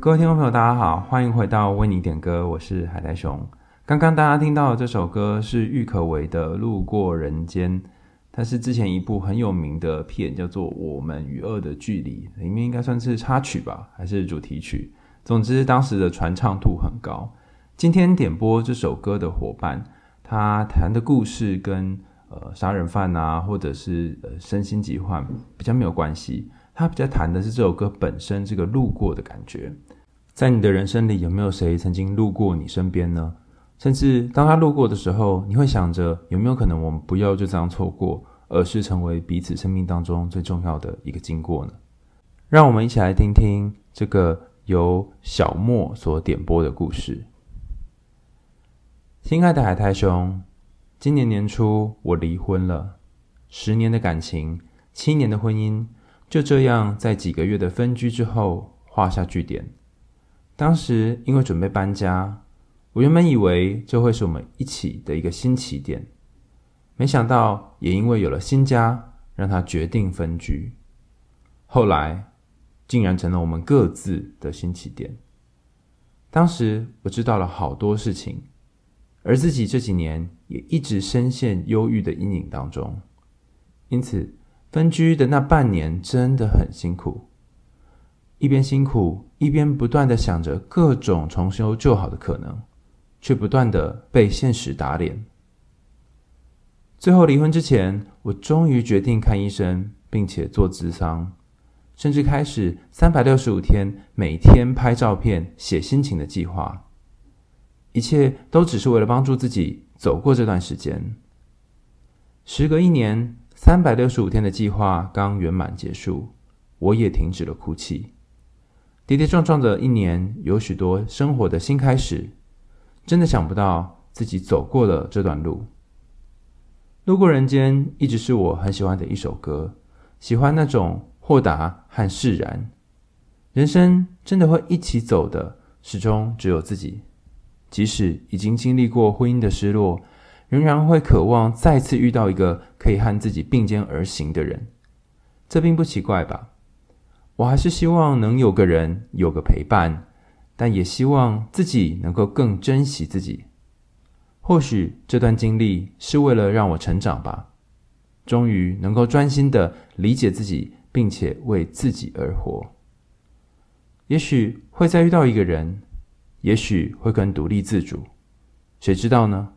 各位听众朋友，大家好，欢迎回到为你点歌，我是海苔熊。刚刚大家听到的这首歌是郁可唯的《路过人间》，它是之前一部很有名的片，叫做《我们与恶的距离》，里面应该算是插曲吧，还是主题曲？总之，当时的传唱度很高。今天点播这首歌的伙伴，他谈的故事跟呃杀人犯啊，或者是呃身心疾患比较没有关系。他比较谈的是这首歌本身这个路过的感觉。在你的人生里，有没有谁曾经路过你身边呢？甚至当他路过的时候，你会想着有没有可能我们不要就这样错过，而是成为彼此生命当中最重要的一个经过呢？让我们一起来听听这个由小莫所点播的故事。亲爱的海苔熊，今年年初我离婚了，十年的感情，七年的婚姻，就这样在几个月的分居之后画下句点。当时因为准备搬家，我原本以为这会是我们一起的一个新起点，没想到也因为有了新家，让他决定分居。后来竟然成了我们各自的新起点。当时我知道了好多事情。而自己这几年也一直深陷忧郁的阴影当中，因此分居的那半年真的很辛苦。一边辛苦，一边不断的想着各种重修旧好的可能，却不断的被现实打脸。最后离婚之前，我终于决定看医生，并且做咨商，甚至开始三百六十五天每天拍照片、写心情的计划。一切都只是为了帮助自己走过这段时间。时隔一年，三百六十五天的计划刚圆满结束，我也停止了哭泣。跌跌撞撞的一年，有许多生活的新开始。真的想不到自己走过了这段路。路过人间一直是我很喜欢的一首歌，喜欢那种豁达和释然。人生真的会一起走的，始终只有自己。即使已经经历过婚姻的失落，仍然会渴望再次遇到一个可以和自己并肩而行的人。这并不奇怪吧？我还是希望能有个人，有个陪伴，但也希望自己能够更珍惜自己。或许这段经历是为了让我成长吧，终于能够专心的理解自己，并且为自己而活。也许会再遇到一个人。也许会更独立自主，谁知道呢？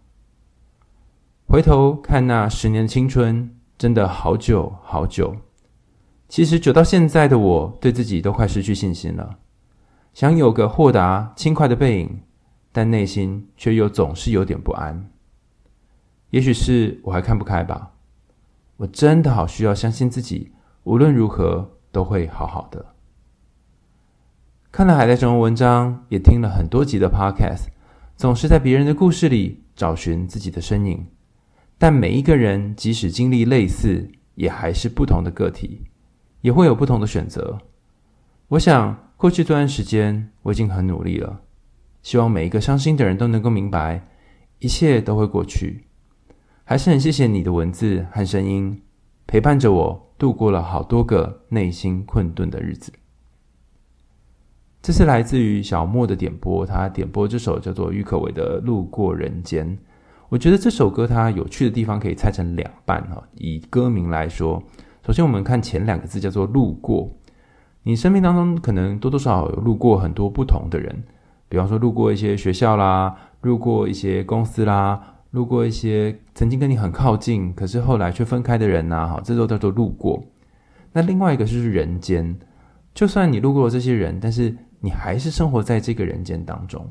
回头看那十年的青春，真的好久好久。其实久到现在的我，对自己都快失去信心了。想有个豁达轻快的背影，但内心却又总是有点不安。也许是我还看不开吧。我真的好需要相信自己，无论如何都会好好的。看了海苔熊的文章，也听了很多集的 Podcast，总是在别人的故事里找寻自己的身影。但每一个人即使经历类似，也还是不同的个体，也会有不同的选择。我想，过去这段时间我已经很努力了，希望每一个伤心的人都能够明白，一切都会过去。还是很谢谢你的文字和声音，陪伴着我度过了好多个内心困顿的日子。这是来自于小莫的点播，他点播这首叫做郁可唯的《路过人间》。我觉得这首歌它有趣的地方可以拆成两半哈。以歌名来说，首先我们看前两个字叫做“路过”。你生命当中可能多多少少有路过很多不同的人，比方说路过一些学校啦，路过一些公司啦，路过一些曾经跟你很靠近，可是后来却分开的人呐，哈，这都叫做路过。那另外一个就是人间，就算你路过了这些人，但是你还是生活在这个人间当中。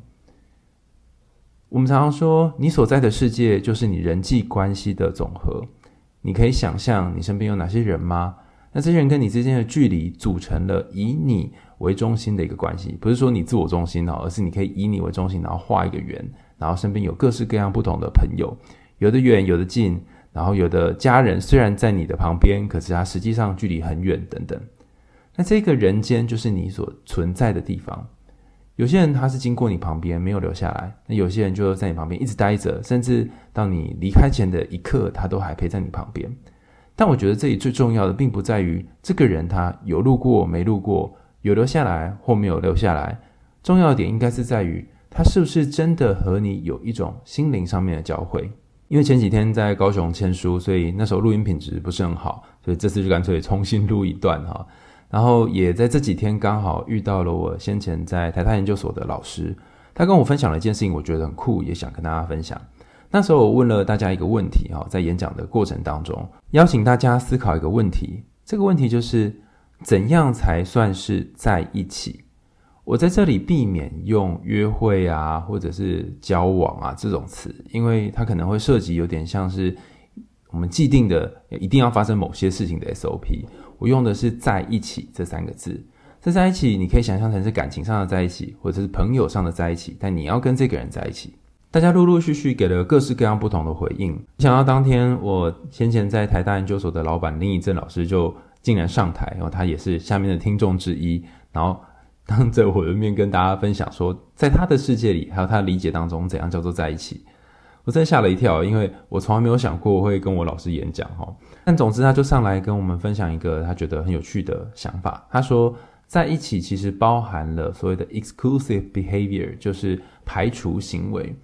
我们常常说，你所在的世界就是你人际关系的总和。你可以想象你身边有哪些人吗？那这些人跟你之间的距离，组成了以你为中心的一个关系，不是说你自我中心哦，而是你可以以你为中心，然后画一个圆，然后身边有各式各样不同的朋友，有的远，有的近，然后有的家人虽然在你的旁边，可是他实际上距离很远，等等。那这个人间就是你所存在的地方。有些人他是经过你旁边没有留下来，那有些人就在你旁边一直待着，甚至到你离开前的一刻，他都还陪在你旁边。但我觉得这里最重要的，并不在于这个人他有路过没路过，有留下来或没有留下来。重要的点应该是在于他是不是真的和你有一种心灵上面的交汇。因为前几天在高雄签书，所以那时候录音品质不是很好，所以这次就干脆重新录一段哈。然后也在这几天刚好遇到了我先前在台大研究所的老师，他跟我分享了一件事情，我觉得很酷，也想跟大家分享。那时候我问了大家一个问题，哈，在演讲的过程当中，邀请大家思考一个问题。这个问题就是，怎样才算是在一起？我在这里避免用约会啊，或者是交往啊这种词，因为它可能会涉及有点像是我们既定的一定要发生某些事情的 SOP。我用的是在一起这三个字。这在一起，你可以想象成是感情上的在一起，或者是朋友上的在一起，但你要跟这个人在一起。大家陆陆续续给了各式各样不同的回应。没想到当天我先前在台大研究所的老板林以正老师就竟然上台，然后他也是下面的听众之一，然后当着我的面跟大家分享说，在他的世界里，还有他的理解当中，怎样叫做在一起。我真吓了一跳，因为我从来没有想过会跟我老师演讲哈。但总之，他就上来跟我们分享一个他觉得很有趣的想法。他说，在一起其实包含了所谓的 exclusive behavior，就是排除行为。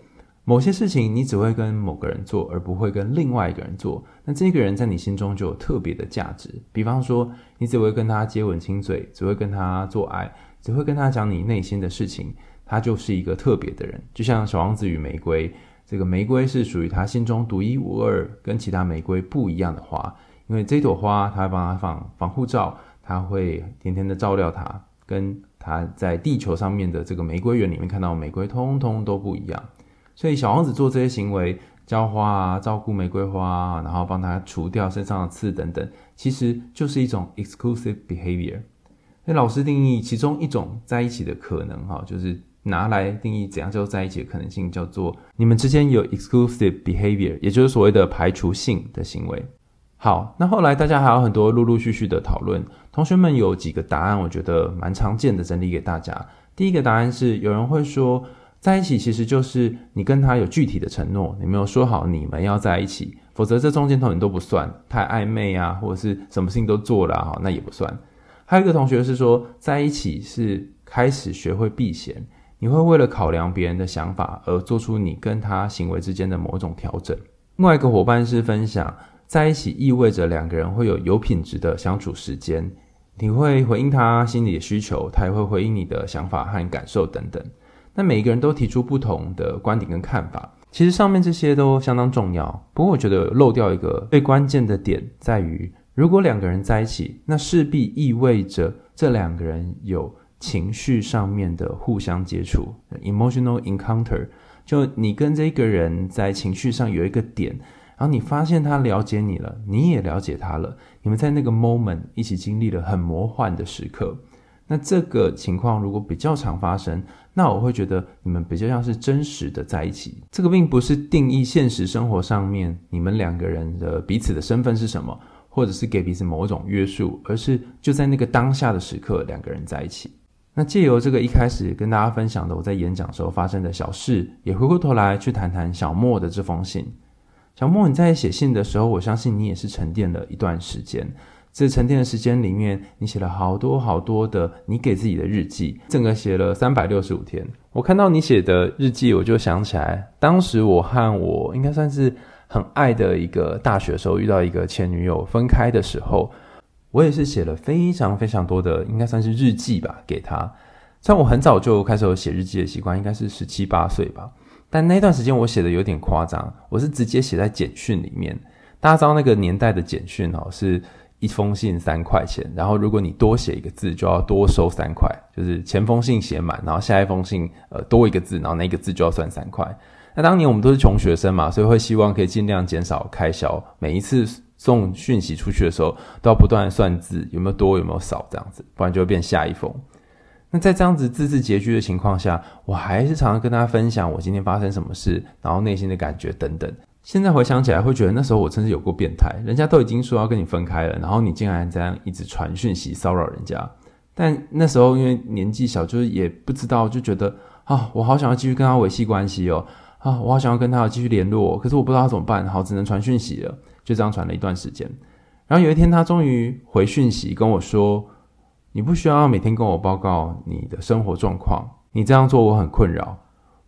某些事情你只会跟某个人做，而不会跟另外一个人做。那这个人在你心中就有特别的价值。比方说，你只会跟他接吻亲嘴，只会跟他做爱，只会跟他讲你内心的事情，他就是一个特别的人。就像小王子与玫瑰，这个玫瑰是属于他心中独一无二、跟其他玫瑰不一样的花。因为这朵花，他会帮他放防护罩，他会天天的照料它，跟他在地球上面的这个玫瑰园里面看到的玫瑰，通通都不一样。所以小王子做这些行为，浇花啊，照顾玫瑰花啊，然后帮他除掉身上的刺等等，其实就是一种 exclusive behavior。那老师定义其中一种在一起的可能，哈，就是拿来定义怎样叫做在一起的可能性，叫做你们之间有 exclusive behavior，也就是所谓的排除性的行为。好，那后来大家还有很多陆陆续续的讨论，同学们有几个答案，我觉得蛮常见的，整理给大家。第一个答案是，有人会说。在一起其实就是你跟他有具体的承诺，你没有说好你们要在一起，否则这中间头你都不算，太暧昧啊，或者是什么事情都做了哈，那也不算。还有一个同学是说，在一起是开始学会避嫌，你会为了考量别人的想法而做出你跟他行为之间的某种调整。另外一个伙伴是分享，在一起意味着两个人会有有品质的相处时间，你会回应他心里的需求，他也会回应你的想法和感受等等。那每一个人都提出不同的观点跟看法，其实上面这些都相当重要。不过我觉得漏掉一个最关键的点，在于如果两个人在一起，那势必意味着这两个人有情绪上面的互相接触 （emotional encounter）。就你跟这一个人在情绪上有一个点，然后你发现他了解你了，你也了解他了，你们在那个 moment 一起经历了很魔幻的时刻。那这个情况如果比较常发生，那我会觉得你们比较像是真实的在一起。这个并不是定义现实生活上面你们两个人的彼此的身份是什么，或者是给彼此某种约束，而是就在那个当下的时刻，两个人在一起。那借由这个一开始跟大家分享的我在演讲时候发生的小事，也回过头来去谈谈小莫的这封信。小莫，你在写信的时候，我相信你也是沉淀了一段时间。这沉淀的时间里面，你写了好多好多的你给自己的日记，整个写了三百六十五天。我看到你写的日记，我就想起来，当时我和我应该算是很爱的一个大学时候遇到一个前女友分开的时候，我也是写了非常非常多的，应该算是日记吧，给他。虽然我很早就开始有写日记的习惯，应该是十七八岁吧，但那段时间我写的有点夸张，我是直接写在简讯里面。大家知道那个年代的简讯哦，是。一封信三块钱，然后如果你多写一个字，就要多收三块，就是前封信写满，然后下一封信呃多一个字，然后那个字就要算三块。那当年我们都是穷学生嘛，所以会希望可以尽量减少开销，每一次送讯息出去的时候，都要不断的算字，有没有多有没有少这样子，不然就会变下一封。那在这样子字字拮据的情况下，我还是常常跟他分享我今天发生什么事，然后内心的感觉等等。现在回想起来，会觉得那时候我真是有过变态。人家都已经说要跟你分开了，然后你竟然这样一直传讯息骚扰人家。但那时候因为年纪小，就是也不知道，就觉得啊，我好想要继续跟他维系关系哦，啊，我好想要跟他继续联络，可是我不知道他怎么办，好，只能传讯息了。就这样传了一段时间，然后有一天他终于回讯息跟我说：“你不需要每天跟我报告你的生活状况，你这样做我很困扰。”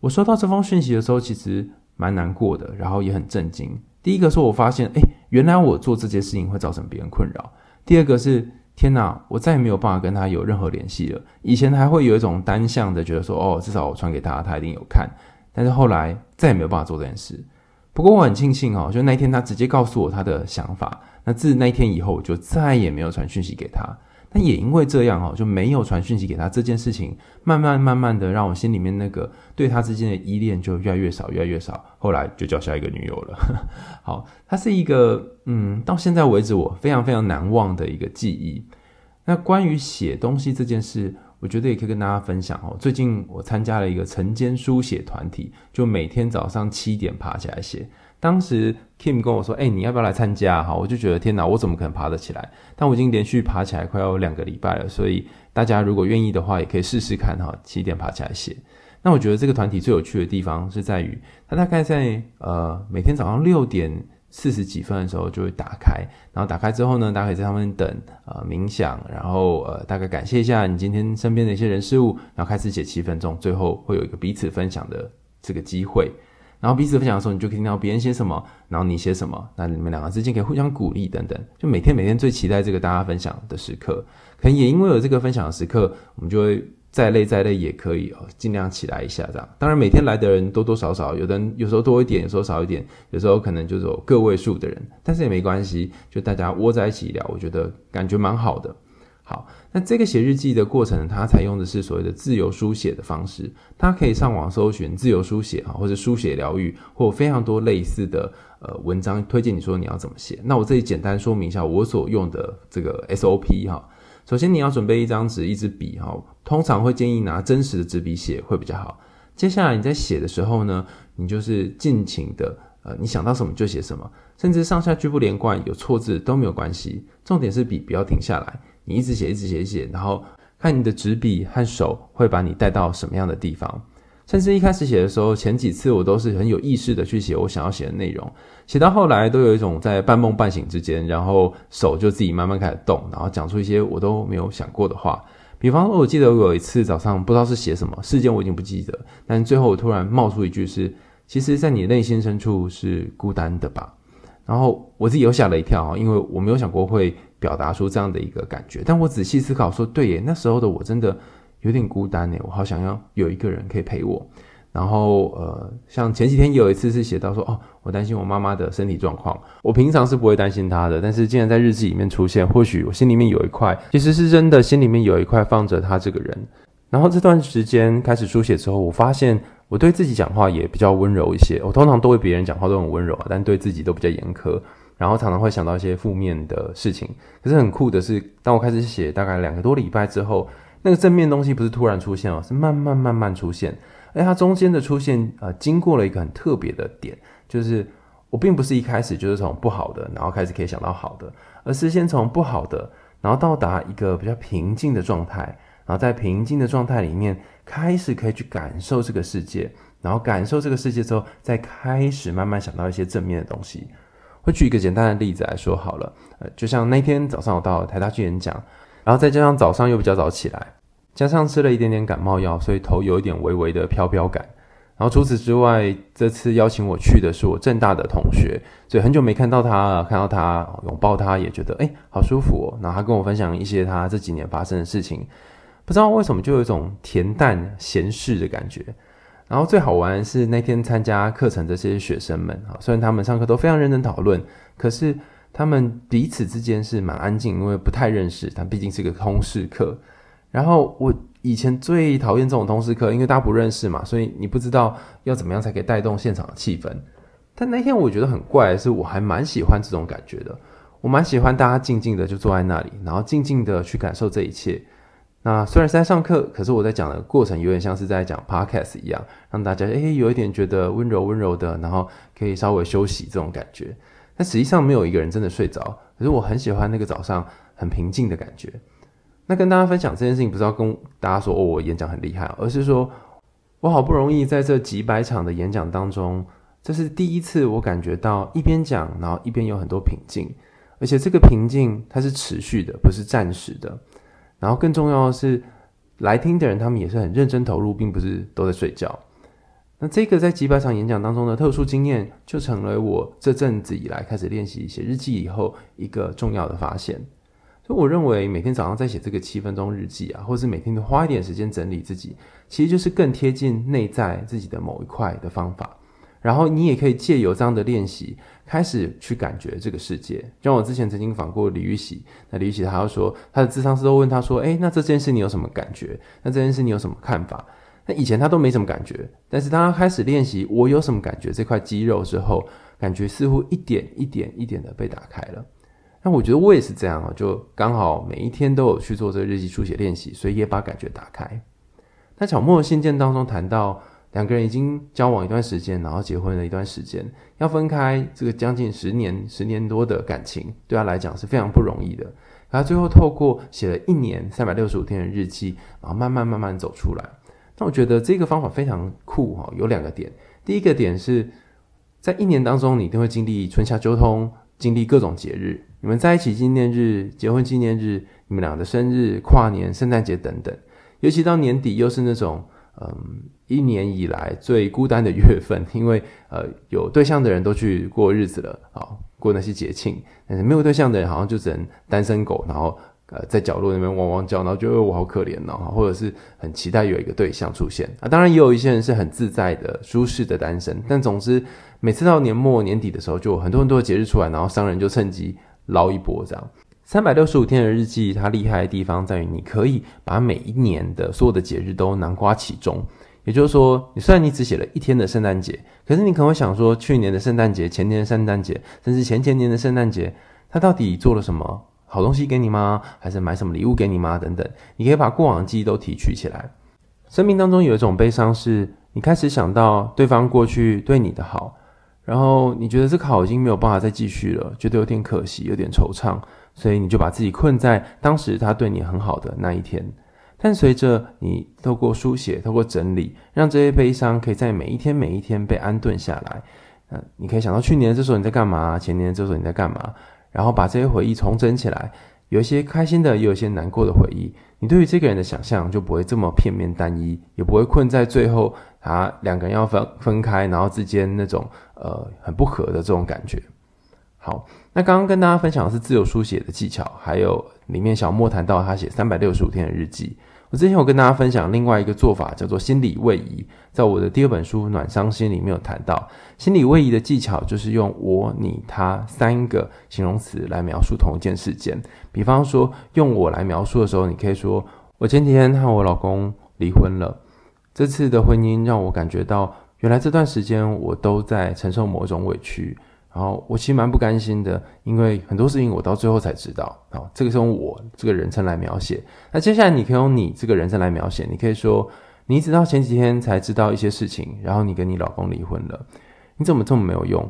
我收到这封讯息的时候，其实蛮难过的，然后也很震惊。第一个是我发现，哎，原来我做这件事情会造成别人困扰。第二个是，天哪，我再也没有办法跟他有任何联系了。以前还会有一种单向的觉得说，哦，至少我传给他，他一定有看。但是后来再也没有办法做这件事。不过我很庆幸哦，就那一天他直接告诉我他的想法。那自那一天以后，我就再也没有传讯息给他。但也因为这样哦，就没有传讯息给他这件事情，慢慢慢慢的让我心里面那个对他之间的依恋就越来越少，越来越少。后来就交下一个女友了。好，他是一个嗯，到现在为止我非常非常难忘的一个记忆。那关于写东西这件事。我觉得也可以跟大家分享哦。最近我参加了一个晨间书写团体，就每天早上七点爬起来写。当时 Kim 跟我说：“哎，你要不要来参加？”哈，我就觉得天哪，我怎么可能爬得起来？但我已经连续爬起来快要两个礼拜了，所以大家如果愿意的话，也可以试试看哈。七点爬起来写。那我觉得这个团体最有趣的地方是在于，它大概在呃每天早上六点。四十几分的时候就会打开，然后打开之后呢，大家可以在上面等，呃，冥想，然后呃，大概感谢一下你今天身边的一些人事物，然后开始写七分钟，最后会有一个彼此分享的这个机会，然后彼此分享的时候，你就可以听到别人写什么，然后你写什么，那你们两个之间可以互相鼓励等等，就每天每天最期待这个大家分享的时刻，可能也因为有这个分享的时刻，我们就会。再累再累也可以哦，尽量起来一下这样。当然每天来的人多多少少，有的人有时候多一点，有时候少一点，有时候可能就是有个位数的人，但是也没关系，就大家窝在一起聊，我觉得感觉蛮好的。好，那这个写日记的过程，它采用的是所谓的自由书写的方式，它可以上网搜寻自由书写哈，或者书写疗愈，或非常多类似的呃文章，推荐你说你要怎么写。那我这里简单说明一下我所用的这个 SOP 哈。首先你要准备一张纸、一支笔哈，通常会建议拿真实的纸笔写会比较好。接下来你在写的时候呢，你就是尽情的，呃，你想到什么就写什么，甚至上下句不连贯、有错字都没有关系。重点是笔不要停下来，你一直写、一直写、写，然后看你的纸笔和手会把你带到什么样的地方。甚至一开始写的时候，前几次我都是很有意识的去写我想要写的内容，写到后来都有一种在半梦半醒之间，然后手就自己慢慢开始动，然后讲出一些我都没有想过的话。比方说，我记得我有一次早上不知道是写什么，事件我已经不记得，但最后我突然冒出一句是：“其实，在你内心深处是孤单的吧？”然后我自己又吓了一跳，因为我没有想过会表达出这样的一个感觉。但我仔细思考说，对耶，那时候的我真的。有点孤单呢，我好想要有一个人可以陪我。然后，呃，像前几天有一次是写到说，哦，我担心我妈妈的身体状况。我平常是不会担心她的，但是竟然在日记里面出现，或许我心里面有一块，其实是真的，心里面有一块放着她这个人。然后这段时间开始书写之后，我发现我对自己讲话也比较温柔一些。我通常都对别人讲话都很温柔，但对自己都比较严苛。然后常常会想到一些负面的事情。可是很酷的是，当我开始写大概两个多礼拜之后。那个正面东西不是突然出现哦，是慢慢慢慢出现。而它中间的出现，呃，经过了一个很特别的点，就是我并不是一开始就是从不好的，然后开始可以想到好的，而是先从不好的，然后到达一个比较平静的状态，然后在平静的状态里面开始可以去感受这个世界，然后感受这个世界之后，再开始慢慢想到一些正面的东西。会举一个简单的例子来说好了，呃，就像那天早上我到台大去演讲。然后再加上早上又比较早起来，加上吃了一点点感冒药，所以头有一点微微的飘飘感。然后除此之外，这次邀请我去的是我正大的同学，所以很久没看到他了，看到他拥抱他也觉得诶好舒服哦。然后他跟我分享一些他这几年发生的事情，不知道为什么就有一种恬淡闲适的感觉。然后最好玩是那天参加课程这些学生们啊，虽然他们上课都非常认真讨论，可是。他们彼此之间是蛮安静，因为不太认识，但毕竟是个通识课。然后我以前最讨厌这种通识课，因为大家不认识嘛，所以你不知道要怎么样才可以带动现场的气氛。但那天我觉得很怪是，我还蛮喜欢这种感觉的。我蛮喜欢大家静静的就坐在那里，然后静静的去感受这一切。那虽然是在上课，可是我在讲的过程有点像是在讲 podcast 一样，让大家诶有一点觉得温柔温柔的，然后可以稍微休息这种感觉。但实际上没有一个人真的睡着，可是我很喜欢那个早上很平静的感觉。那跟大家分享这件事情，不是要跟大家说哦，我演讲很厉害，而是说我好不容易在这几百场的演讲当中，这是第一次我感觉到一边讲，然后一边有很多平静，而且这个平静它是持续的，不是暂时的。然后更重要的是，来听的人他们也是很认真投入，并不是都在睡觉。那这个在几百场演讲当中的特殊经验，就成为我这阵子以来开始练习写日记以后一个重要的发现。所以我认为每天早上在写这个七分钟日记啊，或是每天都花一点时间整理自己，其实就是更贴近内在自己的某一块的方法。然后你也可以借由这样的练习，开始去感觉这个世界。像我之前曾经访过李玉玺，那李玉玺他就说，他的智商师都问他说：“诶，那这件事你有什么感觉？那这件事你有什么看法？”那以前他都没什么感觉，但是当他开始练习我有什么感觉这块肌肉之后，感觉似乎一点一点一点的被打开了。那我觉得我也是这样啊，就刚好每一天都有去做这个日记书写练习，所以也把感觉打开。那小莫的信件当中谈到，两个人已经交往一段时间，然后结婚了一段时间，要分开这个将近十年、十年多的感情，对他来讲是非常不容易的。他最后透过写了一年三百六十五天的日记，然后慢慢慢慢走出来。那我觉得这个方法非常酷哈，有两个点。第一个点是在一年当中，你一定会经历春夏秋冬，经历各种节日。你们在一起纪念日、结婚纪念日、你们俩的生日、跨年、圣诞节等等。尤其到年底，又是那种嗯，一年以来最孤单的月份，因为呃有对象的人都去过日子了啊，过那些节庆，但是没有对象的人好像就只能单身狗，然后。呃，在角落那边汪汪叫，然后觉得我好可怜哦，或者是很期待有一个对象出现啊。当然，也有一些人是很自在的、舒适的单身。但总之，每次到年末年底的时候，就有很多很多的节日出来，然后商人就趁机捞一波这样。三百六十五天的日记，它厉害的地方在于，你可以把每一年的所有的节日都囊括其中。也就是说，你虽然你只写了一天的圣诞节，可是你可能会想说，去年的圣诞节、前年的圣诞节，甚至前前年的圣诞节，它到底做了什么？好东西给你吗？还是买什么礼物给你吗？等等，你可以把过往的记忆都提取起来。生命当中有一种悲伤，是你开始想到对方过去对你的好，然后你觉得这个好已经没有办法再继续了，觉得有点可惜，有点惆怅，所以你就把自己困在当时他对你很好的那一天。但随着你透过书写、透过整理，让这些悲伤可以在每一天、每一天被安顿下来。嗯，你可以想到去年这时候你在干嘛？前年这时候你在干嘛？然后把这些回忆重整起来，有一些开心的，也有一些难过的回忆。你对于这个人的想象就不会这么片面单一，也不会困在最后，啊两个人要分分开，然后之间那种呃很不合的这种感觉。好，那刚刚跟大家分享的是自由书写的技巧，还有里面小莫谈到他写三百六十五天的日记。我之前有跟大家分享另外一个做法，叫做心理位移。在我的第二本书《暖伤心》里面有谈到，心理位移的技巧就是用我、你、他三个形容词来描述同一件事件。比方说，用我来描述的时候，你可以说：我前几天和我老公离婚了。这次的婚姻让我感觉到，原来这段时间我都在承受某种委屈。然后我其实蛮不甘心的，因为很多事情我到最后才知道。好，这个是用我这个人称来描写。那接下来你可以用你这个人称来描写。你可以说，你一直到前几天才知道一些事情，然后你跟你老公离婚了。你怎么这么没有用？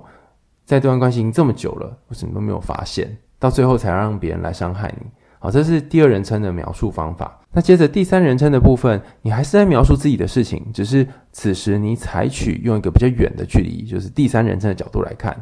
在这段关系已经这么久了，为什么都没有发现？到最后才让别人来伤害你。好，这是第二人称的描述方法。那接着第三人称的部分，你还是在描述自己的事情，只是此时你采取用一个比较远的距离，就是第三人称的角度来看。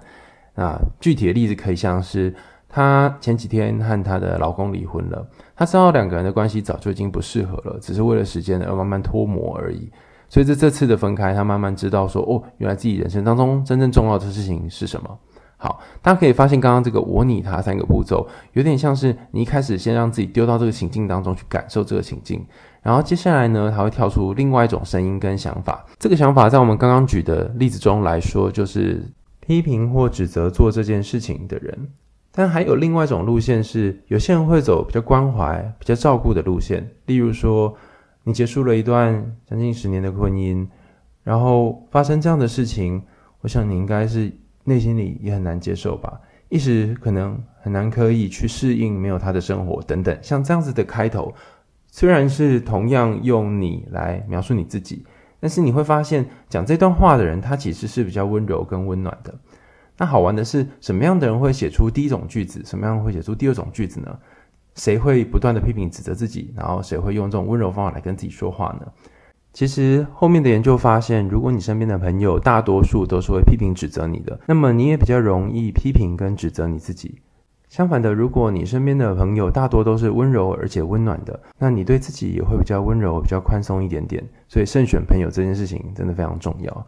那具体的例子可以像是，她前几天和她的老公离婚了，她知道两个人的关系早就已经不适合了，只是为了时间而慢慢脱模而已。所以这这次的分开，她慢慢知道说，哦，原来自己人生当中真正重要的事情是什么。好，大家可以发现刚刚这个我、你、他三个步骤，有点像是你一开始先让自己丢到这个情境当中去感受这个情境，然后接下来呢，他会跳出另外一种声音跟想法。这个想法在我们刚刚举的例子中来说，就是。批评或指责做这件事情的人，但还有另外一种路线是，有些人会走比较关怀、比较照顾的路线。例如说，你结束了一段将近十年的婚姻，然后发生这样的事情，我想你应该是内心里也很难接受吧，一时可能很难可以去适应没有他的生活等等。像这样子的开头，虽然是同样用你来描述你自己，但是你会发现讲这段话的人，他其实是比较温柔跟温暖的。那好玩的是，什么样的人会写出第一种句子？什么样会写出第二种句子呢？谁会不断的批评指责自己？然后谁会用这种温柔方法来跟自己说话呢？其实后面的研究发现，如果你身边的朋友大多数都是会批评指责你的，那么你也比较容易批评跟指责你自己。相反的，如果你身边的朋友大多都是温柔而且温暖的，那你对自己也会比较温柔、比较宽松一点点。所以慎选朋友这件事情真的非常重要。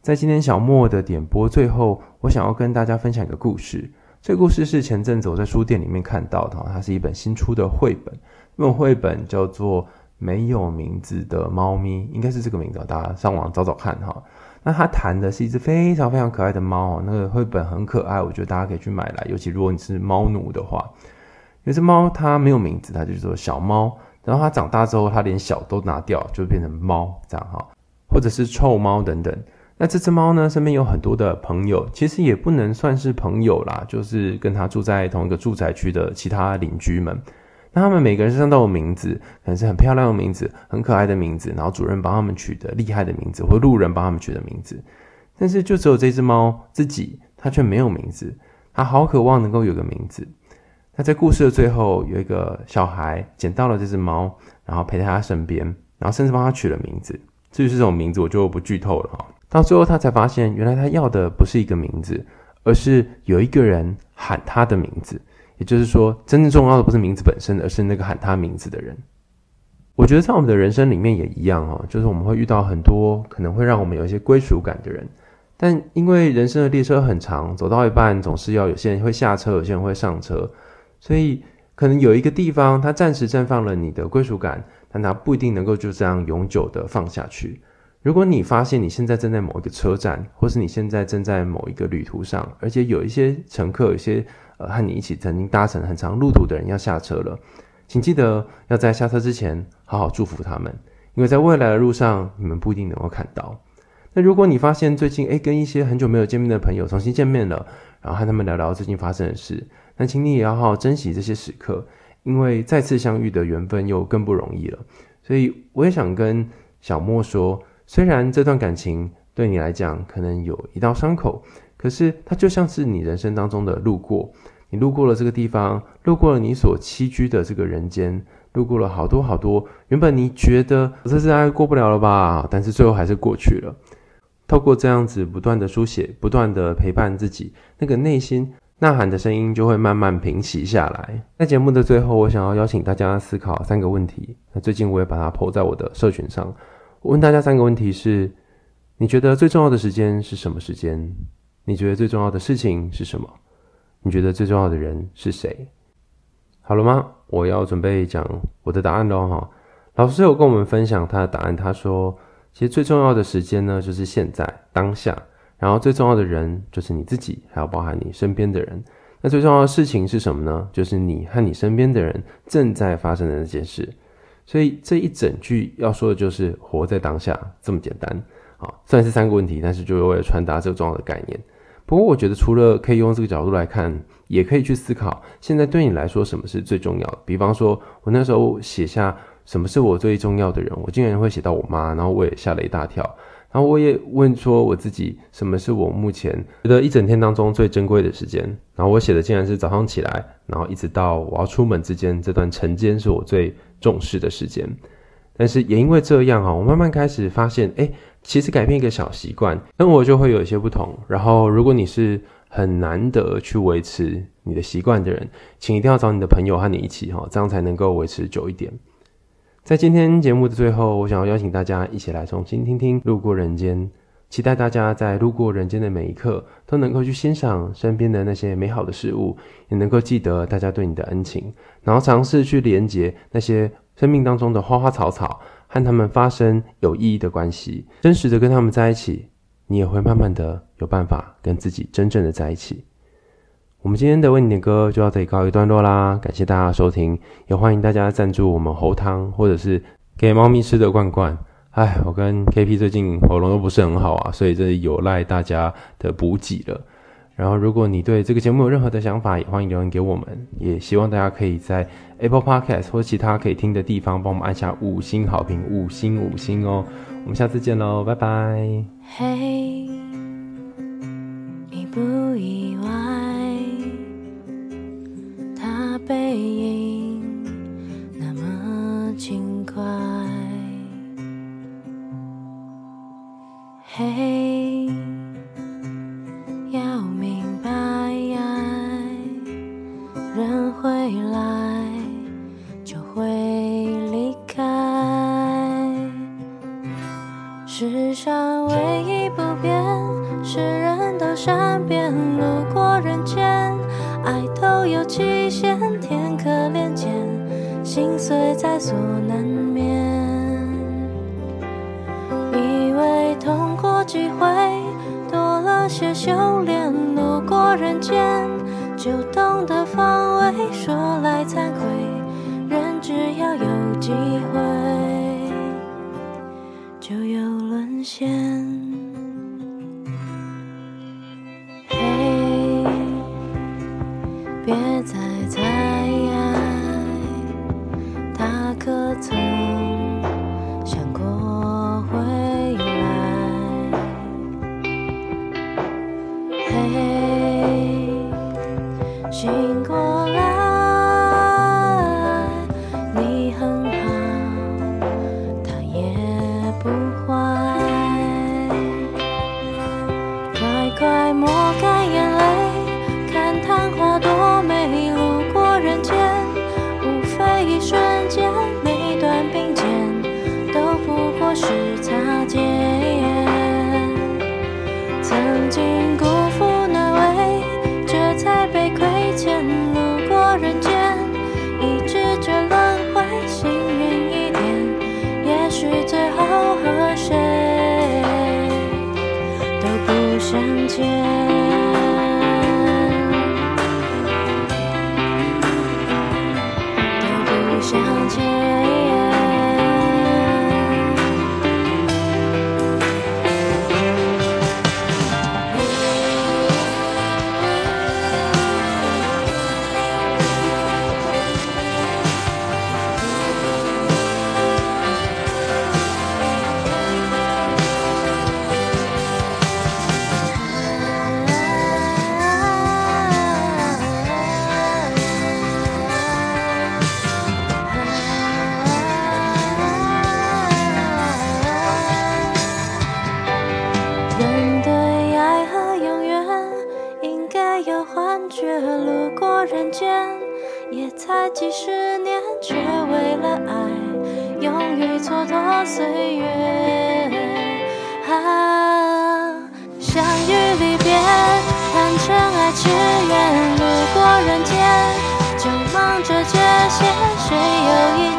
在今天小莫的点播最后，我想要跟大家分享一个故事。这个故事是前阵子我在书店里面看到的，它是一本新出的绘本。这本绘本叫做《没有名字的猫咪》，应该是这个名字，大家上网找找看哈。那它谈的是一只非常非常可爱的猫哦，那个绘本很可爱，我觉得大家可以去买来，尤其如果你是猫奴的话。有只猫它没有名字，它就叫做小猫。然后它长大之后，它连小都拿掉，就变成猫这样哈，或者是臭猫等等。那这只猫呢，身边有很多的朋友，其实也不能算是朋友啦，就是跟它住在同一个住宅区的其他邻居们。那他们每个人身上都有名字，可能是很漂亮的名字，很可爱的名字，然后主人帮他们取得厉害的名字，或路人帮他们取的名字。但是就只有这只猫自己，它却没有名字，它好渴望能够有个名字。那在故事的最后，有一个小孩捡到了这只猫，然后陪在他身边，然后甚至帮他取了名字。至于是这种名字，我就不剧透了哈。到最后，他才发现，原来他要的不是一个名字，而是有一个人喊他的名字。也就是说，真正重要的不是名字本身，而是那个喊他名字的人。我觉得在我们的人生里面也一样哦，就是我们会遇到很多可能会让我们有一些归属感的人，但因为人生的列车很长，走到一半总是要有些人会下车，有些人会上车，所以可能有一个地方它暂时绽放了你的归属感，但它不一定能够就这样永久的放下去。如果你发现你现在正在某一个车站，或是你现在正在某一个旅途上，而且有一些乘客，有些些。和你一起曾经搭乘很长路途的人要下车了，请记得要在下车之前好好祝福他们，因为在未来的路上你们不一定能够看到。那如果你发现最近诶跟一些很久没有见面的朋友重新见面了，然后和他们聊聊最近发生的事，那请你也要好好珍惜这些时刻，因为再次相遇的缘分又更不容易了。所以我也想跟小莫说，虽然这段感情对你来讲可能有一道伤口。可是，它就像是你人生当中的路过，你路过了这个地方，路过了你所栖居的这个人间，路过了好多好多。原本你觉得这次爱过不了了吧，但是最后还是过去了。透过这样子不断的书写，不断的陪伴自己，那个内心呐喊的声音就会慢慢平息下来。在节目的最后，我想要邀请大家思考三个问题。那最近我也把它抛在我的社群上。我问大家三个问题是：你觉得最重要的时间是什么时间？你觉得最重要的事情是什么？你觉得最重要的人是谁？好了吗？我要准备讲我的答案喽哈。老师有跟我们分享他的答案，他说，其实最重要的时间呢，就是现在当下，然后最重要的人就是你自己，还有包含你身边的人。那最重要的事情是什么呢？就是你和你身边的人正在发生的那件事。所以这一整句要说的就是活在当下，这么简单。啊，虽然是三个问题，但是就是为了传达这个重要的概念。不过，我觉得除了可以用这个角度来看，也可以去思考，现在对你来说什么是最重要的。比方说，我那时候写下什么是我最重要的人，我竟然会写到我妈，然后我也吓了一大跳。然后我也问说我自己，什么是我目前觉得一整天当中最珍贵的时间？然后我写的竟然是早上起来，然后一直到我要出门之间这段晨间是我最重视的时间。但是也因为这样哈，我慢慢开始发现，诶其实改变一个小习惯，生活就会有一些不同。然后，如果你是很难得去维持你的习惯的人，请一定要找你的朋友和你一起哈，这样才能够维持久一点。在今天节目的最后，我想要邀请大家一起来重新听听《路过人间》，期待大家在路过人间的每一刻都能够去欣赏身边的那些美好的事物，也能够记得大家对你的恩情，然后尝试去连接那些生命当中的花花草草。和他们发生有意义的关系，真实的跟他们在一起，你也会慢慢的有办法跟自己真正的在一起。我们今天的为你点歌就到这里告一段落啦，感谢大家收听，也欢迎大家赞助我们喉汤或者是给猫咪吃的罐罐。哎，我跟 KP 最近喉咙都不是很好啊，所以这有赖大家的补给了。然后，如果你对这个节目有任何的想法，也欢迎留言给我们。也希望大家可以在 Apple Podcast 或其他可以听的地方，帮我们按下五星好评，五星五星哦。我们下次见喽，拜拜。嘿你不意外，他背影那么轻快。嘿、几勇于蹉跎岁月。啊相遇离别贪嗔爱痴怨路过人间就忙着这些谁有意